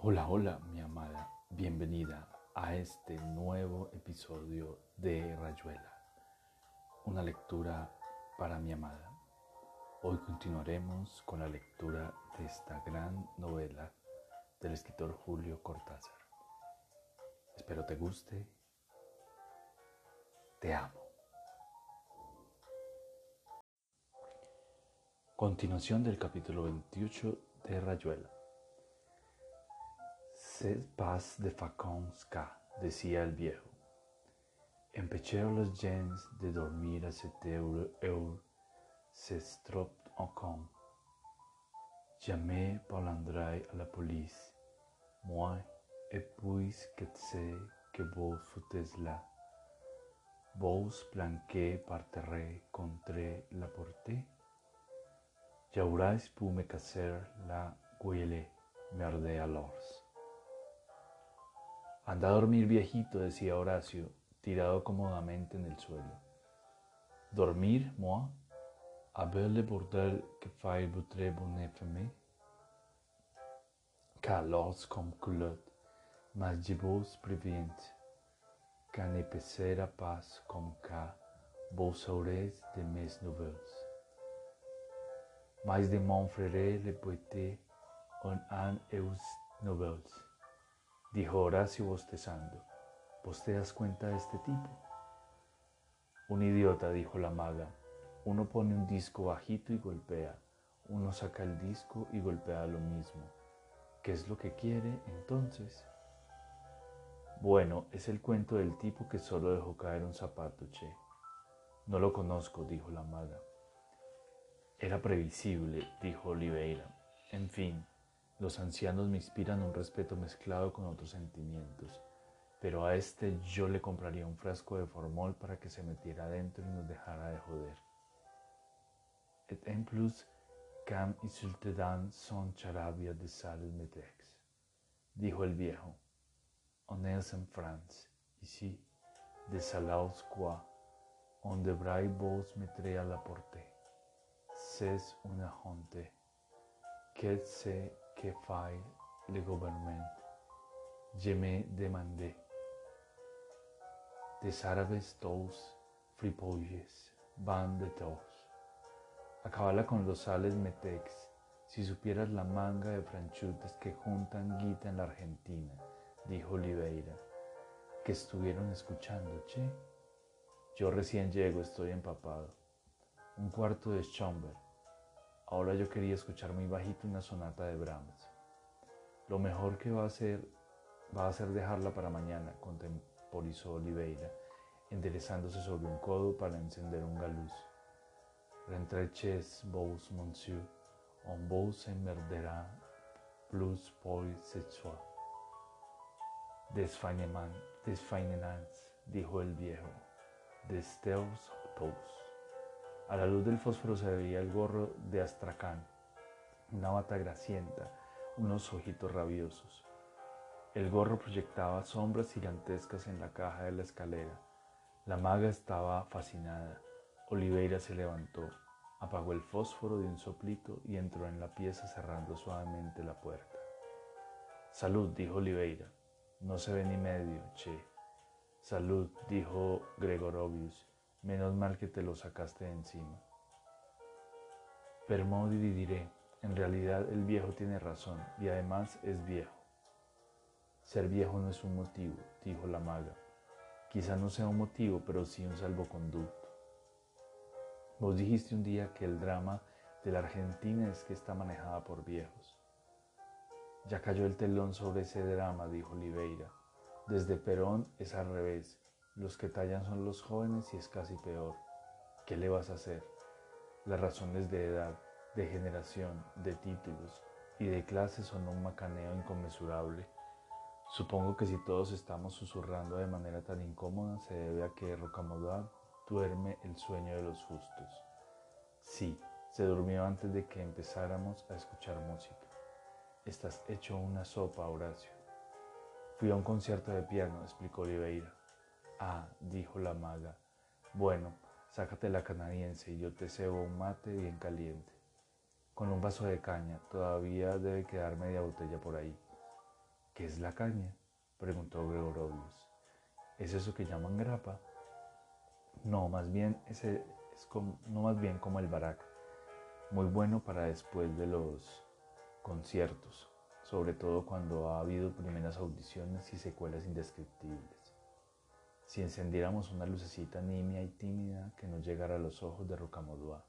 Hola, hola, mi amada. Bienvenida a este nuevo episodio de Rayuela, una lectura para mi amada. Hoy continuaremos con la lectura de esta gran novela del escritor Julio Cortázar. Espero te guste. Te amo. Continuación del capítulo 28 de Rayuela. C'est pas de qu'à, decía el viejo. Empecheo los gens de dormir a cette heure, heure se strop encore. Jamais parlandrai à la police, moi, et puis que sais que vos foutez là. Vos planquez parterrez contre la portée. Jaurais pour me casser la gueule, merde alors. Anda a dormir viejito, decía Horacio, tirado cómodamente en el suelo. Dormir, moi? Avec le bordel que fait votre bonne femme? Calos comme culotte, mas je vous préviens, qu'un épaissera pas comme ca, vos aurez de mes nouvelles. Mais de mon frère le poète on an eus nouvelles dijo Horacio bostezando. ¿Vos te das cuenta de este tipo? Un idiota, dijo la maga. Uno pone un disco bajito y golpea. Uno saca el disco y golpea lo mismo. ¿Qué es lo que quiere entonces? Bueno, es el cuento del tipo que solo dejó caer un zapato, che. No lo conozco, dijo la maga. Era previsible, dijo Oliveira. En fin, los ancianos me inspiran un respeto mezclado con otros sentimientos, pero a este yo le compraría un frasco de formol para que se metiera adentro y nos dejara de joder. Et en plus, cam dan son charabia de sales metex, dijo el viejo. On est en France, ici, de salaos quoi, on devrait vos mettre à la porte. C'est una honte, que se que fai le gouvernement. Je me demandé. Des árabes tous fripolles van de todos. Acabala con los sales metex. Si supieras la manga de franchutes que juntan guita en la Argentina, dijo Oliveira, que estuvieron escuchando, che. Yo recién llego, estoy empapado. Un cuarto de Schomberg Ahora yo quería escuchar muy bajito una sonata de Brahms. Lo mejor que va a hacer va a ser dejarla para mañana, contemporizó Oliveira, enderezándose sobre un codo para encender un galuz. Rentreches vos, monsieur, on vos merdera plus pour ce soir. Desfainenans, dijo el viejo, desteus tous. A la luz del fósforo se veía el gorro de Astracán, una bata grasienta, unos ojitos rabiosos. El gorro proyectaba sombras gigantescas en la caja de la escalera. La maga estaba fascinada. Oliveira se levantó, apagó el fósforo de un soplito y entró en la pieza cerrando suavemente la puerta. Salud, dijo Oliveira. No se ve ni medio, che. Salud, dijo Gregorovius Menos mal que te lo sacaste de encima. Permodi diré, en realidad el viejo tiene razón y además es viejo. Ser viejo no es un motivo, dijo la maga. Quizá no sea un motivo, pero sí un salvoconducto. Vos dijiste un día que el drama de la Argentina es que está manejada por viejos. Ya cayó el telón sobre ese drama, dijo Oliveira. Desde Perón es al revés. Los que tallan son los jóvenes y es casi peor. ¿Qué le vas a hacer? Las razones de edad, de generación, de títulos y de clase son un macaneo inconmensurable. Supongo que si todos estamos susurrando de manera tan incómoda se debe a que Rocamodar duerme el sueño de los justos. Sí, se durmió antes de que empezáramos a escuchar música. Estás hecho una sopa, Horacio. Fui a un concierto de piano, explicó Oliveira. Dijo la maga. Bueno, sácate la canadiense y yo te cebo un mate bien caliente. Con un vaso de caña, todavía debe quedar media botella por ahí. ¿Qué es la caña? preguntó Gregorovius. ¿Es eso que llaman grapa? No, más bien ese es como, no más bien como el barak, muy bueno para después de los conciertos, sobre todo cuando ha habido primeras audiciones y secuelas indescriptibles. Si encendiéramos una lucecita nimia y tímida que no llegara a los ojos de Rocamodua.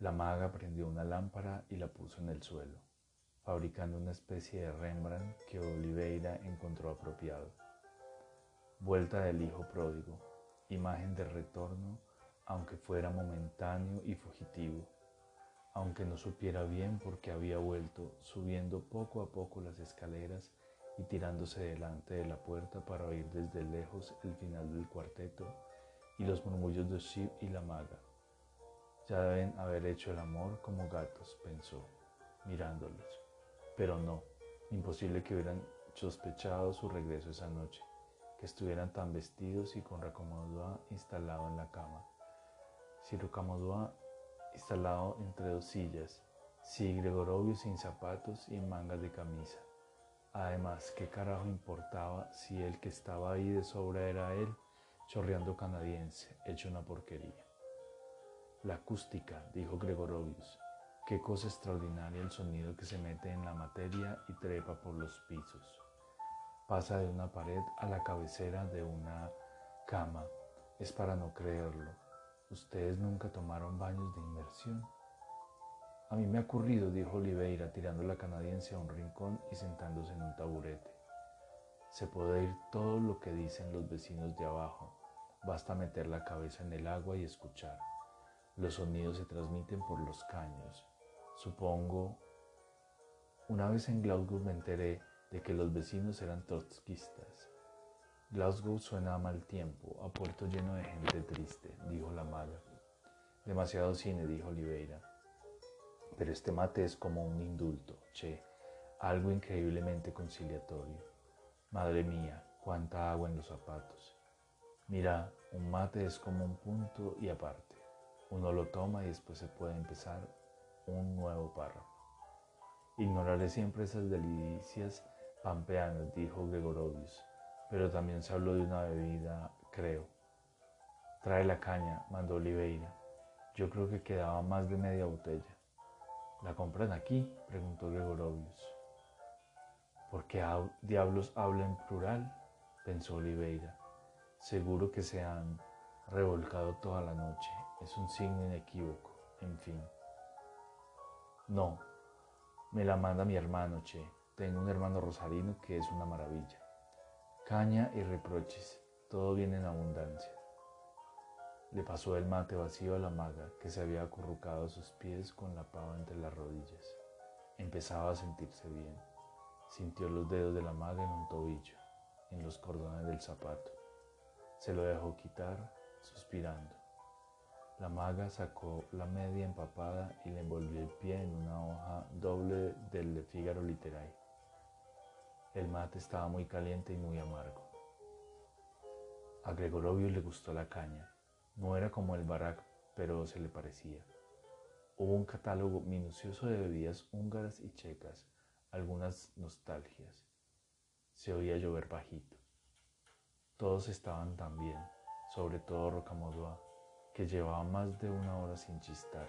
La maga prendió una lámpara y la puso en el suelo, fabricando una especie de Rembrandt que Oliveira encontró apropiado. Vuelta del hijo pródigo, imagen de retorno, aunque fuera momentáneo y fugitivo, aunque no supiera bien por qué había vuelto, subiendo poco a poco las escaleras y tirándose delante de la puerta para oír desde lejos el final del cuarteto y los murmullos de Shiv y la maga. Ya deben haber hecho el amor como gatos, pensó, mirándolos. Pero no, imposible que hubieran sospechado su regreso esa noche que estuvieran tan vestidos y con Rocamodua instalado en la cama. Si Rocamodua instalado entre dos sillas, si Gregorovio sin zapatos y en mangas de camisa. Además, ¿qué carajo importaba si el que estaba ahí de sobra era él, chorreando canadiense, hecho una porquería? La acústica, dijo Gregorovius. Qué cosa extraordinaria el sonido que se mete en la materia y trepa por los pisos pasa de una pared a la cabecera de una cama. Es para no creerlo. ¿Ustedes nunca tomaron baños de inmersión? A mí me ha ocurrido, dijo Oliveira, tirando la canadiense a un rincón y sentándose en un taburete. Se puede oír todo lo que dicen los vecinos de abajo. Basta meter la cabeza en el agua y escuchar. Los sonidos se transmiten por los caños. Supongo, una vez en Glasgow me enteré de que los vecinos eran trotskistas. Glasgow suena a mal tiempo, a puerto lleno de gente triste, dijo la maga. Demasiado cine, dijo Oliveira. Pero este mate es como un indulto, che, algo increíblemente conciliatorio. Madre mía, cuánta agua en los zapatos. Mira, un mate es como un punto y aparte. Uno lo toma y después se puede empezar un nuevo párrafo. Ignoraré siempre esas delicias pampeanos, dijo Gregorovius, pero también se habló de una bebida, creo. Trae la caña, mandó Oliveira. Yo creo que quedaba más de media botella. ¿La compran aquí? preguntó Gregorovius. ¿Por qué diablos habla en plural? pensó Oliveira. Seguro que se han revolcado toda la noche. Es un signo inequívoco. En fin. No, me la manda mi hermano, Che. Tengo un hermano rosarino que es una maravilla. Caña y reproches, todo viene en abundancia. Le pasó el mate vacío a la maga que se había acurrucado a sus pies con la pava entre las rodillas. Empezaba a sentirse bien. Sintió los dedos de la maga en un tobillo, en los cordones del zapato. Se lo dejó quitar, suspirando. La maga sacó la media empapada y le envolvió el pie en una hoja doble del de Fígaro Literae. El mate estaba muy caliente y muy amargo. A Gregorovio le gustó la caña. No era como el barak, pero se le parecía. Hubo un catálogo minucioso de bebidas húngaras y checas, algunas nostalgias. Se oía llover bajito. Todos estaban tan bien, sobre todo Rocamodua, que llevaba más de una hora sin chistar.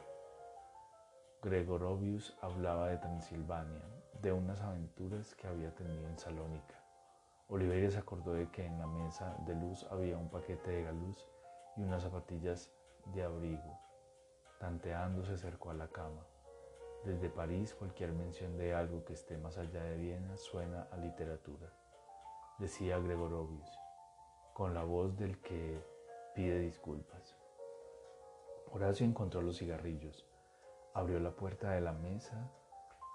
Gregorovius hablaba de Transilvania, de unas aventuras que había tenido en Salónica. Oliveira se acordó de que en la mesa de luz había un paquete de galuz y unas zapatillas de abrigo. Tanteando se acercó a la cama. Desde París cualquier mención de algo que esté más allá de Viena suena a literatura, decía Gregorovius, con la voz del que pide disculpas. Horacio encontró los cigarrillos, abrió la puerta de la mesa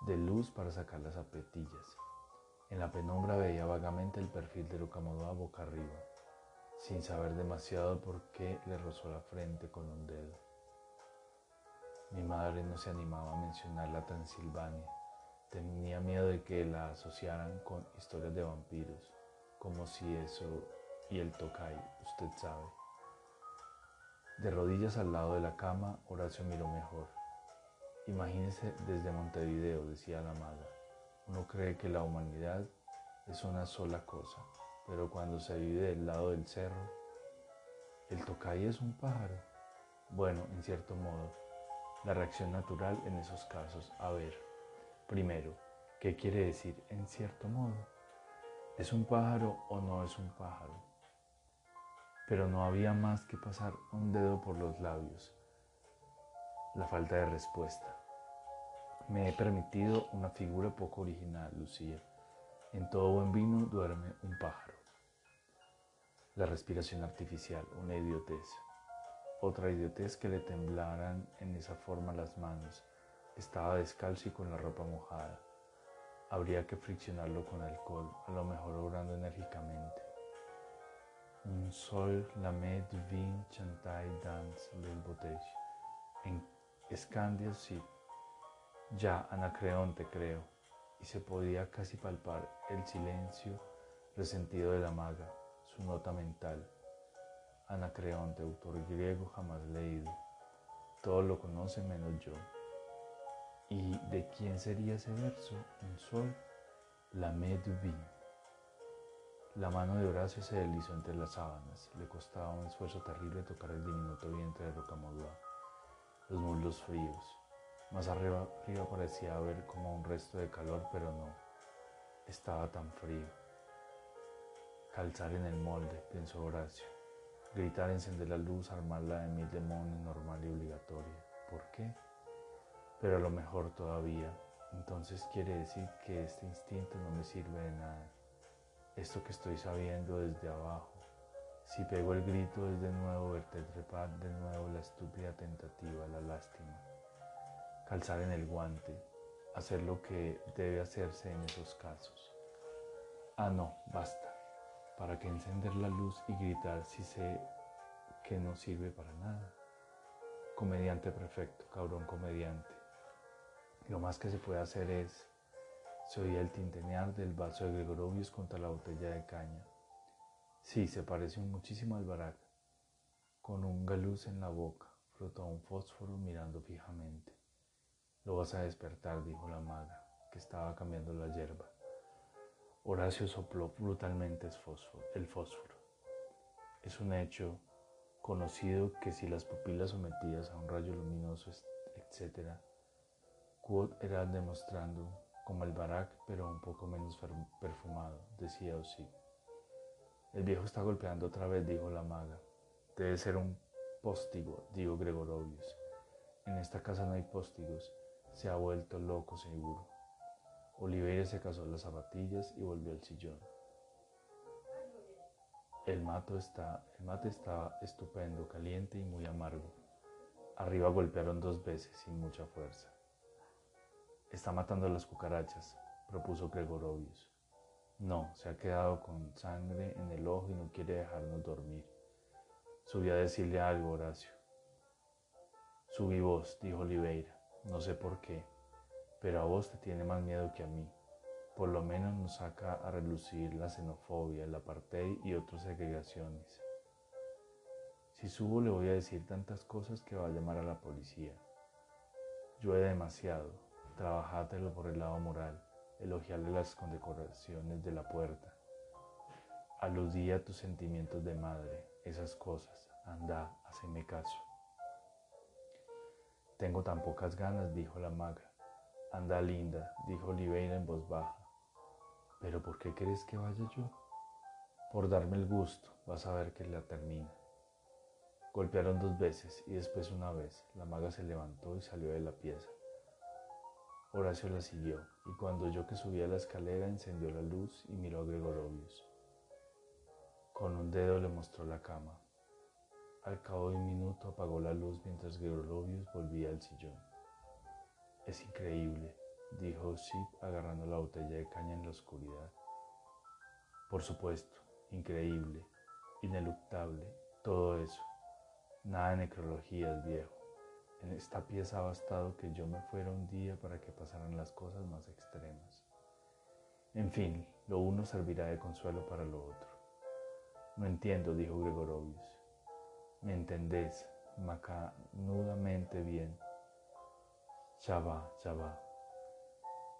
de luz para sacar las apetillas. En la penumbra veía vagamente el perfil de Rocamodua boca arriba, sin saber demasiado por qué le rozó la frente con un dedo. Mi madre no se animaba a mencionar la Transilvania. Tenía miedo de que la asociaran con historias de vampiros, como si eso y el tocay, usted sabe. De rodillas al lado de la cama, Horacio miró mejor. Imagínese desde Montevideo, decía la maga. Uno cree que la humanidad es una sola cosa, pero cuando se vive del lado del cerro, el tocay es un pájaro. Bueno, en cierto modo, la reacción natural en esos casos. A ver, primero, ¿qué quiere decir en cierto modo? ¿Es un pájaro o no es un pájaro? Pero no había más que pasar un dedo por los labios. La falta de respuesta. Me he permitido una figura poco original, Lucía. En todo buen vino duerme un pájaro. La respiración artificial, una idiotez. Otra idiotez que le temblaran en esa forma las manos. Estaba descalzo y con la ropa mojada. Habría que friccionarlo con alcohol, a lo mejor obrando enérgicamente. Un sol la med vin chantai dans del botege. En Escandia sí. Ya Anacreonte creo y se podía casi palpar el silencio resentido de la maga, nota mental. Anacreonte, autor griego jamás leído, todo lo conoce menos yo. ¿Y de quién sería ese verso? Un sol, la meduvin. La mano de Horacio se deslizó entre las sábanas. Le costaba un esfuerzo terrible tocar el diminuto vientre de Rocamodua, los muslos fríos, más arriba, arriba parecía haber como un resto de calor, pero no. Estaba tan frío. Calzar en el molde, pensó Horacio. Gritar, encender la luz, armarla de mil demonios normal y obligatoria. ¿Por qué? Pero a lo mejor todavía. Entonces quiere decir que este instinto no me sirve de nada. Esto que estoy sabiendo desde abajo. Si pego el grito es de nuevo verte trepar de nuevo la estúpida tentativa, la lástima calzar en el guante, hacer lo que debe hacerse en esos casos. Ah, no, basta. ¿Para qué encender la luz y gritar si sé que no sirve para nada? Comediante perfecto, cabrón comediante. Lo más que se puede hacer es, se oía el tintenear del vaso de Gregorovius contra la botella de caña. Sí, se parece muchísimo al barack. Con un galuz en la boca, frotó un fósforo mirando fijamente. Lo vas a despertar, dijo la maga, que estaba cambiando la hierba. Horacio sopló brutalmente el fósforo. Es un hecho conocido que si las pupilas sometidas a un rayo luminoso, etc., Quod era demostrando como el barak, pero un poco menos perfumado, decía Osi. El viejo está golpeando otra vez, dijo la maga. Debe ser un póstigo, dijo Gregorovius. En esta casa no hay póstigos, se ha vuelto loco seguro. Oliveira se casó las zapatillas y volvió al sillón. El, mato está, el estaba estupendo, caliente y muy amargo. Arriba golpearon dos veces sin mucha fuerza. Está matando a las cucarachas, propuso Gregorovius. No, se ha quedado con sangre en el ojo y no quiere dejarnos dormir. Subí a decirle algo, Horacio. Subí vos, dijo Oliveira. No sé por qué, pero a vos te tiene más miedo que a mí. Por lo menos nos saca a relucir la xenofobia, el apartheid y otras segregaciones. Si subo le voy a decir tantas cosas que va a llamar a la policía. Llueve demasiado, trabajátelo por el lado moral, elogiarle las condecoraciones de la puerta. Aludí a tus sentimientos de madre, esas cosas. Anda, haceme caso. Tengo tan pocas ganas, dijo la maga. Anda linda, dijo Oliveira en voz baja. ¿Pero por qué crees que vaya yo? Por darme el gusto, vas a ver que la termina. Golpearon dos veces y después una vez. La maga se levantó y salió de la pieza. Horacio la siguió y cuando oyó que subía la escalera encendió la luz y miró a Gregorovius. Con un dedo le mostró la cama. Al cabo de un minuto apagó la luz mientras Gregorovius volvía al sillón. Es increíble, dijo Sip agarrando la botella de caña en la oscuridad. Por supuesto, increíble, ineluctable, todo eso. Nada de necrologías, viejo. En esta pieza ha bastado que yo me fuera un día para que pasaran las cosas más extremas. En fin, lo uno servirá de consuelo para lo otro. No entiendo, dijo Gregorovius. ¿Me entendés? Macanudamente bien. Ya va.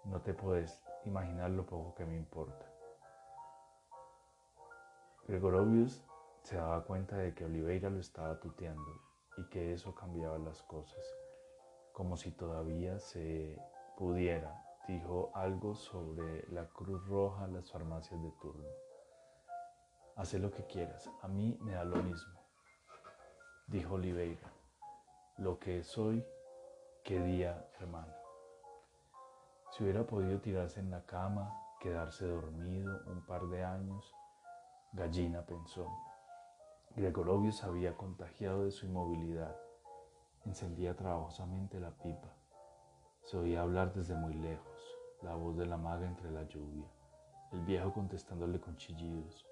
No te puedes imaginar lo poco que me importa. Gregorovius se daba cuenta de que Oliveira lo estaba tuteando y que eso cambiaba las cosas, como si todavía se pudiera, dijo algo sobre la Cruz Roja, las farmacias de turno. Haz lo que quieras, a mí me da lo mismo, dijo Oliveira. Lo que soy, qué día, hermano. Si hubiera podido tirarse en la cama, quedarse dormido un par de años, Gallina pensó. Gregorovio se había contagiado de su inmovilidad. Encendía trabajosamente la pipa. Se oía hablar desde muy lejos, la voz de la maga entre la lluvia, el viejo contestándole con chillidos.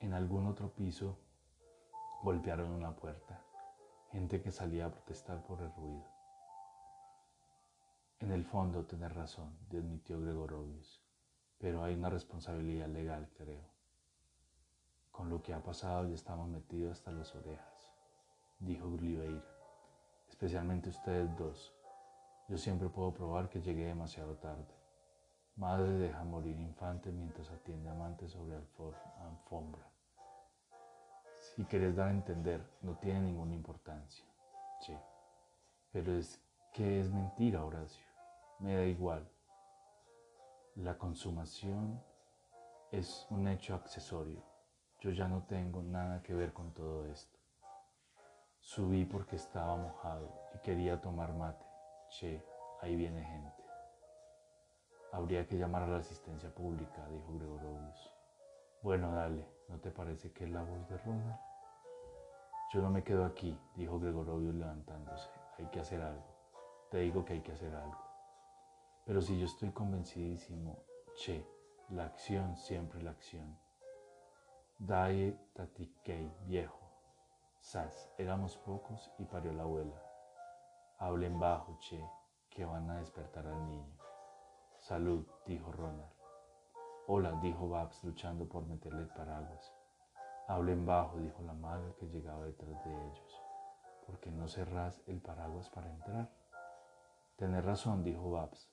En algún otro piso golpearon una puerta, gente que salía a protestar por el ruido. En el fondo tenés razón, admitió Gregorovius, pero hay una responsabilidad legal, creo. Con lo que ha pasado ya estamos metidos hasta las orejas, dijo Oliveira, especialmente ustedes dos. Yo siempre puedo probar que llegué demasiado tarde. Madre deja morir infante mientras atiende amante sobre alfombra. Si querés dar a entender, no tiene ninguna importancia. Sí. Pero es que es mentira, Horacio. Me da igual. La consumación es un hecho accesorio. Yo ya no tengo nada que ver con todo esto. Subí porque estaba mojado y quería tomar mate. Che, ahí viene gente. Habría que llamar a la asistencia pública, dijo Gregorovius. Bueno, dale, ¿no te parece que es la voz de Ronald? Yo no me quedo aquí, dijo Gregorovius levantándose. Hay que hacer algo. Te digo que hay que hacer algo. Pero si yo estoy convencidísimo, che, la acción, siempre la acción. Dae tatikei, viejo. Sas, éramos pocos y parió la abuela. Hablen bajo, che, que van a despertar al niño. Salud, dijo Ronald. Hola, dijo Babs, luchando por meterle el paraguas. Hablen bajo, dijo la maga que llegaba detrás de ellos. ¿Por qué no cerrás el paraguas para entrar? Tenés razón, dijo Babs.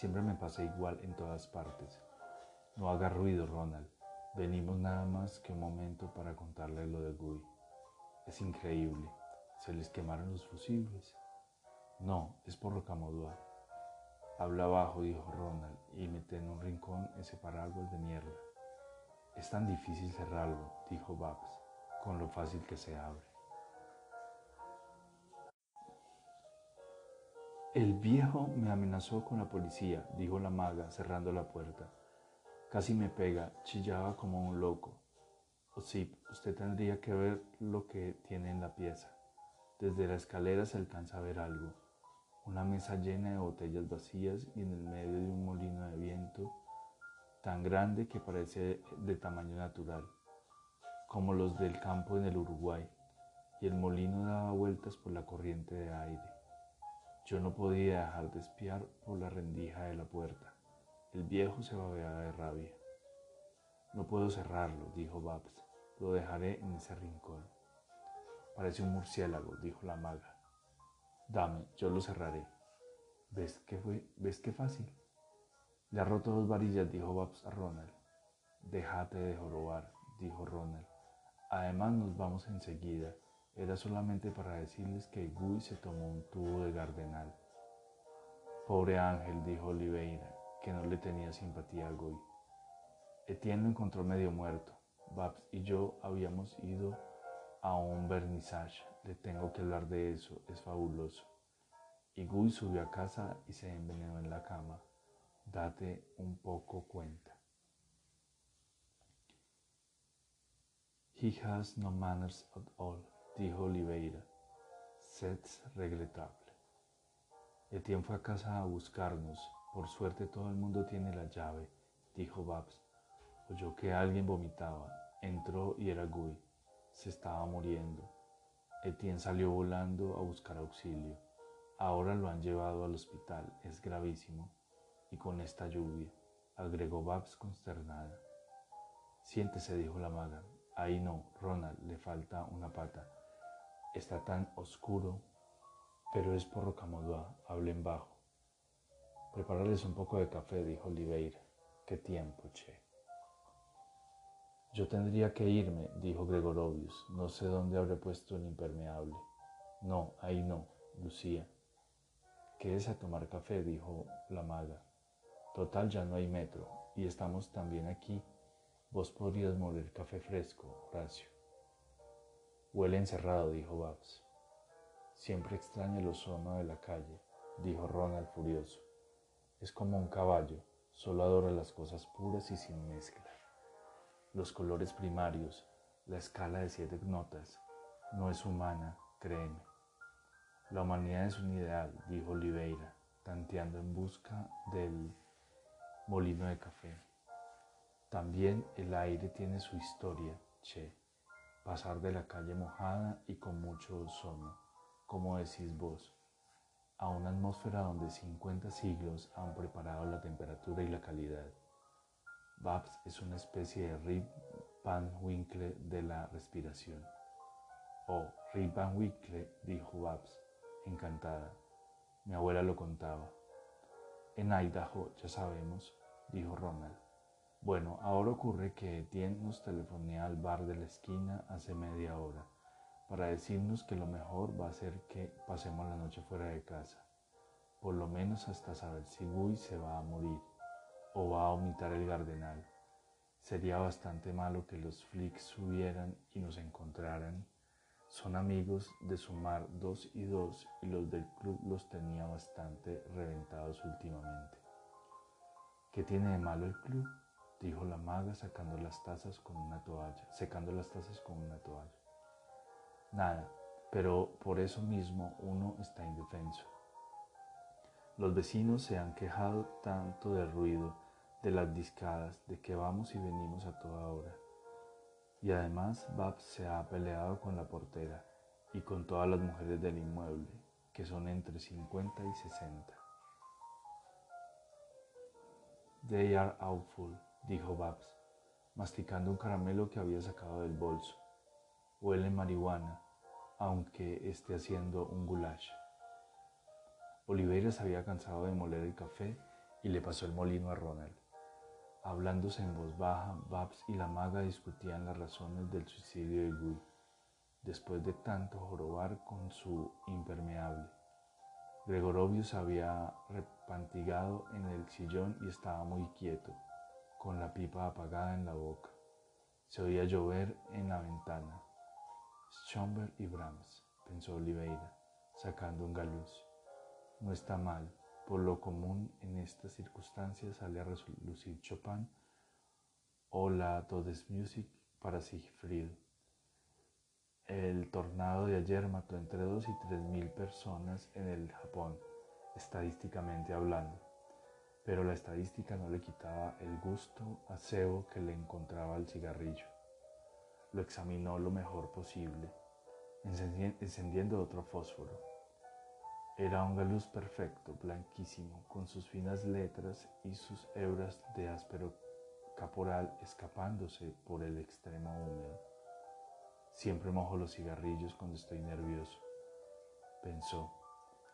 Siempre me pasa igual en todas partes. No haga ruido, Ronald. Venimos nada más que un momento para contarle lo de Guy. Es increíble. Se les quemaron los fusibles. No, es por Rocamodua. Habla abajo, dijo Ronald, y mete en un rincón ese paraguas de mierda. Es tan difícil cerrarlo, dijo Babs, con lo fácil que se abre. El viejo me amenazó con la policía, dijo la maga, cerrando la puerta. Casi me pega, chillaba como un loco. O sí, usted tendría que ver lo que tiene en la pieza. Desde la escalera se alcanza a ver algo. Una mesa llena de botellas vacías y en el medio de un molino de viento tan grande que parece de tamaño natural, como los del campo en el Uruguay, y el molino daba vueltas por la corriente de aire. Yo no podía dejar de espiar por la rendija de la puerta. El viejo se babeaba de rabia. No puedo cerrarlo, dijo Babs. Lo dejaré en ese rincón. Parece un murciélago, dijo la maga. Dame, yo lo cerraré. ¿Ves qué fue? ¿Ves qué fácil? Le ha roto dos varillas, dijo Babs a Ronald. Déjate de jorobar, dijo Ronald. Además nos vamos enseguida. Era solamente para decirles que Guy se tomó un tubo de gardenal. Pobre Ángel, dijo Oliveira que no le tenía simpatía a Guy. Etienne lo encontró medio muerto. Babs y yo habíamos ido a un vernissage. Le tengo que hablar de eso, es fabuloso. Y Guy subió a casa y se envenenó en la cama. Date un poco cuenta. He has no manners at all, dijo Oliveira. C'est regrettable. Etienne fue a casa a buscarnos por suerte todo el mundo tiene la llave, dijo Babs. Oyó que alguien vomitaba. Entró y era Guy. Se estaba muriendo. Etienne salió volando a buscar auxilio. Ahora lo han llevado al hospital. Es gravísimo. Y con esta lluvia, agregó Babs consternada. Siéntese, dijo la maga. Ahí no, Ronald, le falta una pata. Está tan oscuro, pero es por Rocamodua, hablen bajo. Prepararles un poco de café, dijo Oliveira. Qué tiempo, che. Yo tendría que irme, dijo Gregorovius. No sé dónde habré puesto el impermeable. No, ahí no, Lucía. es a tomar café, dijo la maga. Total, ya no hay metro, y estamos también aquí. Vos podrías moler café fresco, Horacio. Huele encerrado, dijo Babs. Siempre extraña el ozono de la calle, dijo Ronald furioso. Es como un caballo, solo adora las cosas puras y sin mezcla. Los colores primarios, la escala de siete notas, no es humana, créeme. La humanidad es un ideal, dijo Oliveira, tanteando en busca del molino de café. También el aire tiene su historia, che. Pasar de la calle mojada y con mucho ozono, como decís vos, a una atmósfera donde 50 siglos han preparado la temperatura y la calidad. Babs es una especie de Rip Van Winkle de la respiración. Oh, Rip Van Winkle, dijo Babs, encantada. Mi abuela lo contaba. En Idaho, ya sabemos, dijo Ronald. Bueno, ahora ocurre que Tien nos telefonea al bar de la esquina hace media hora para decirnos que lo mejor va a ser que pasemos la noche fuera de casa, por lo menos hasta saber si Guy se va a morir o va a vomitar el gardenal. Sería bastante malo que los flicks subieran y nos encontraran. Son amigos de sumar dos y dos y los del club los tenía bastante reventados últimamente. ¿Qué tiene de malo el club? Dijo la maga sacando las tazas con una toalla, secando las tazas con una toalla. Nada, pero por eso mismo uno está indefenso. Los vecinos se han quejado tanto del ruido, de las discadas, de que vamos y venimos a toda hora. Y además Babs se ha peleado con la portera y con todas las mujeres del inmueble, que son entre 50 y 60. They are awful, dijo Babs, masticando un caramelo que había sacado del bolso. Huele marihuana, aunque esté haciendo un goulash. Oliveira se había cansado de moler el café y le pasó el molino a Ronald. Hablándose en voz baja, Babs y la maga discutían las razones del suicidio de Guy, después de tanto jorobar con su impermeable. Gregorovio se había repantigado en el sillón y estaba muy quieto, con la pipa apagada en la boca. Se oía llover en la ventana. Schomberg y Brahms, pensó Oliveira, sacando un galuz. No está mal, por lo común en estas circunstancias sale a relucir Chopin o la Todesmusik para Siegfried. El tornado de ayer mató entre 2 y 3 mil personas en el Japón, estadísticamente hablando, pero la estadística no le quitaba el gusto a cebo que le encontraba al cigarrillo. Lo examinó lo mejor posible, encendiendo otro fósforo. Era un galuz perfecto, blanquísimo, con sus finas letras y sus hebras de áspero caporal escapándose por el extremo húmedo. Siempre mojo los cigarrillos cuando estoy nervioso, pensó.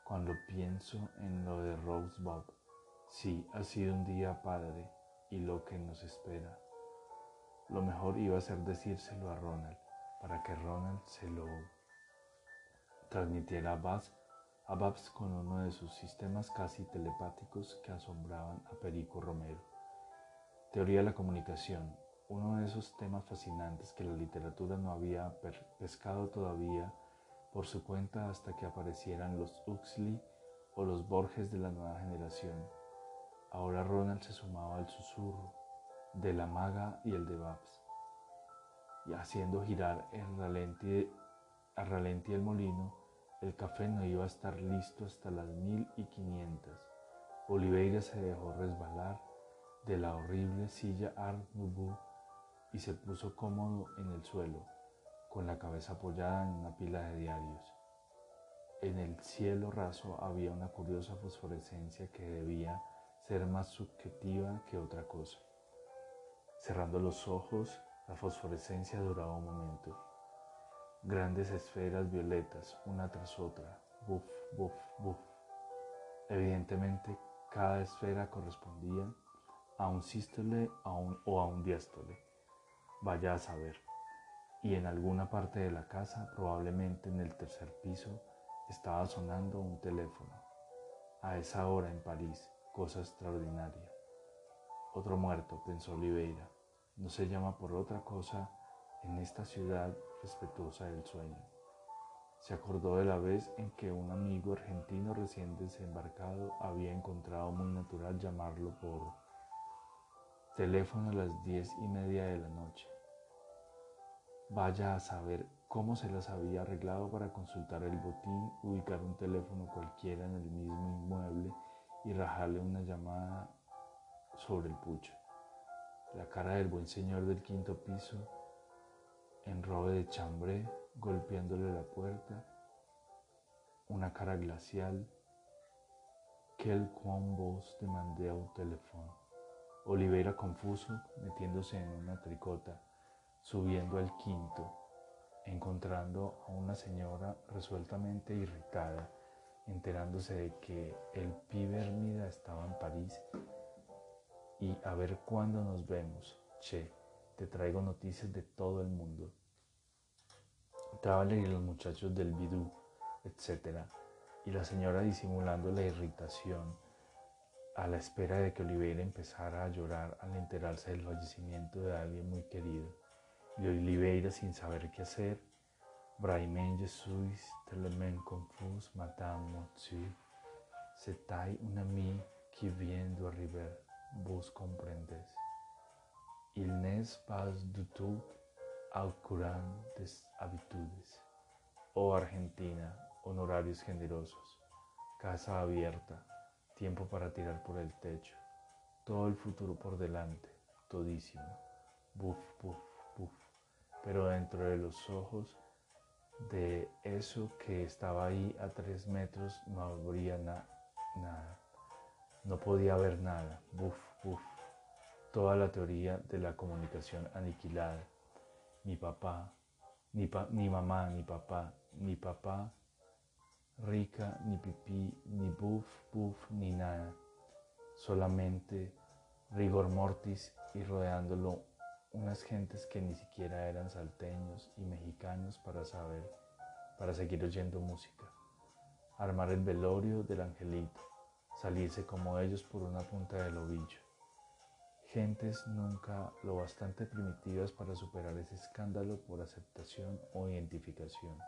Cuando pienso en lo de Rose Bob, sí, ha sido un día padre y lo que nos espera. Lo mejor iba a ser decírselo a Ronald, para que Ronald se lo transmitiera a Babs, con uno de sus sistemas casi telepáticos que asombraban a Perico Romero. Teoría de la comunicación, uno de esos temas fascinantes que la literatura no había pescado todavía por su cuenta hasta que aparecieran los Huxley o los Borges de la nueva generación. Ahora Ronald se sumaba al susurro de la maga y el de Babs, y haciendo girar el a ralentí el molino, el café no iba a estar listo hasta las mil y quinientas. Oliveira se dejó resbalar de la horrible silla Art Nouveau y se puso cómodo en el suelo, con la cabeza apoyada en una pila de diarios. En el cielo raso había una curiosa fosforescencia que debía ser más subjetiva que otra cosa. Cerrando los ojos, la fosforescencia duraba un momento. Grandes esferas violetas, una tras otra, buf, buf, buf. Evidentemente Cada esfera correspondía a un sístole o a un diástole. Vaya a saber. Y en alguna parte de la casa, probablemente en el tercer piso, estaba sonando un teléfono. A esa hora en París, cosa extraordinaria. Otro muerto, pensó Oliveira. No se llama por otra cosa en esta ciudad respetuosa del sueño. Se acordó de la vez en que un amigo argentino recién desembarcado había encontrado muy natural llamarlo por teléfono a las diez y media de la noche. Vaya a saber cómo se las había arreglado para consultar el botín, ubicar un teléfono cualquiera en el mismo inmueble y rajarle una llamada sobre el pucho. La cara del buen señor del quinto piso, en robe de chambré, golpeándole la puerta, una cara glacial, que el cuán vos demandé a un teléfono. Oliveira confuso, metiéndose en una tricota, subiendo al quinto, encontrando a una señora resueltamente irritada, enterándose de que el pibe Hermida estaba en París y a ver cuándo nos vemos. Che, te traigo noticias de todo el mundo. Traveler y los muchachos del bidú, etc. Y la señora disimulando la irritación a la espera de que Oliveira empezara a llorar al enterarse del fallecimiento de alguien muy querido. Y Oliveira, sin saber qué hacer, Braimen je suis tellement confus, madame monsieur. C'est un ami qui vient d'arriver, vous comprenez. Il n'est pas du tout al courant des habitudes. Oh Argentina, honorarios generosos, casa abierta, tiempo para tirar por el techo, todo el futuro por delante, todísimo, buf, buf, buf, pero dentro de los ojos de eso que estaba ahí a tres metros no habría nada, no podía haber nada, buf, buf, toda la teoría de la comunicación aniquilada. Ni papá, ni, ni mamá, ni papá, ni papá, rica, ni pipí, ni buff, buff, ni nada. Solamente rigor mortis y rodeándolo unas gentes que ni siquiera eran salteños y mexicanos para saber, para seguir oyendo música. Armar el velorio del angelito, salirse como ellos por una punta del ovillo. Gentes nunca lo bastante primitivas para superar ese escándalo por aceptación o identificación,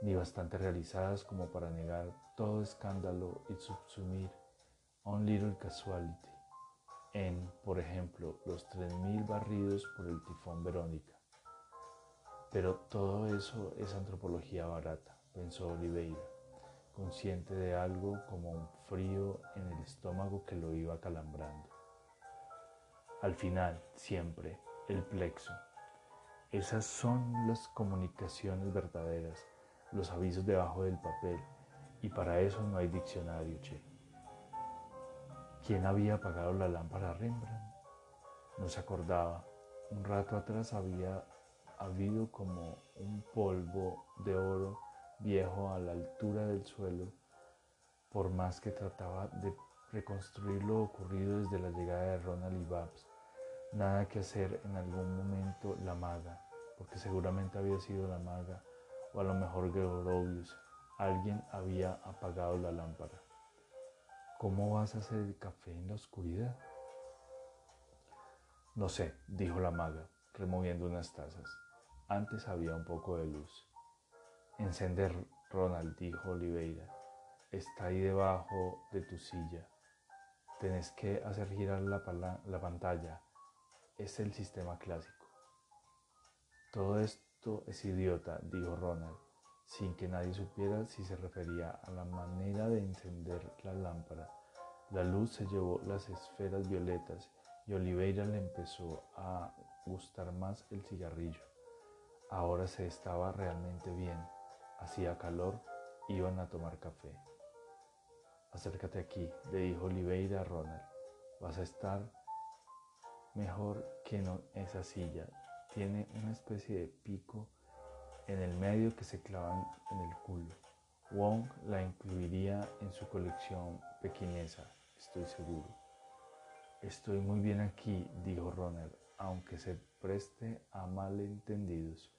ni bastante realizadas como para negar todo escándalo y subsumir un little casualty en, por ejemplo, los 3.000 barridos por el tifón Verónica. Pero todo eso es antropología barata, pensó Oliveira, consciente de algo como un frío en el estómago que lo iba calambrando. Al final, siempre, el plexo. Esas son las comunicaciones verdaderas, los avisos debajo del papel, y para eso no hay diccionario, che. ¿Quién había apagado la lámpara Rembrandt? No se acordaba. Un rato atrás había habido como un polvo de oro viejo a la altura del suelo, por más que trataba de reconstruir lo ocurrido desde la llegada de Ronald y Babs. Nada que hacer en algún momento la maga, porque seguramente había sido la maga, o a lo mejor Gregorovius. Alguien había apagado la lámpara. ¿Cómo vas a hacer el café en la oscuridad? No sé, dijo la maga, removiendo unas tazas. Antes había un poco de luz. Encender, Ronald, dijo Oliveira. Está ahí debajo de tu silla. Tenés que hacer girar la, la pantalla. Es el sistema clásico. Todo esto es idiota, dijo Ronald, sin que nadie supiera si se refería a la manera de encender la lámpara. La luz se llevó las esferas violetas y Oliveira le empezó a gustar más el cigarrillo. Ahora se estaba realmente bien, hacía calor, iban a tomar café. Acércate aquí, le dijo Oliveira a Ronald. Vas a estar mejor que en esa silla. Tiene una especie de pico en el medio que se clavan en el culo. Wong la incluiría en su colección pequinesa. estoy seguro. Estoy muy bien aquí, dijo Ronald, aunque se preste a malentendidos.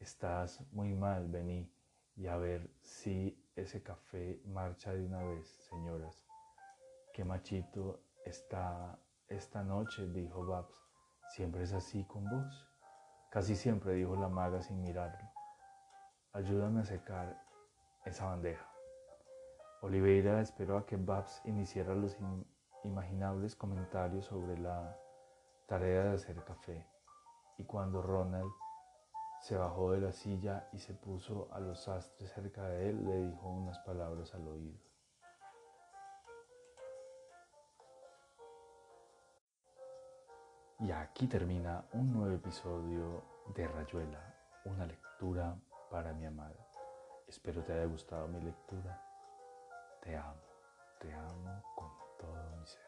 Estás muy mal, vení y a ver si ese café marcha de una vez, señoras. Qué machito está esta noche, dijo Babs. ¿Siempre es así con vos? Casi siempre, dijo la maga sin mirarlo. Ayúdame a secar esa bandeja. Oliveira esperó a que Babs iniciara los imaginables comentarios sobre la tarea de hacer café y cuando Ronald se bajó de la silla y se puso a los sastres cerca de él, le dijo unas palabras al oído. Y aquí termina un nuevo episodio de Rayuela, una lectura para mi amada. Espero te haya gustado mi lectura. Te amo, te amo con todo mi ser.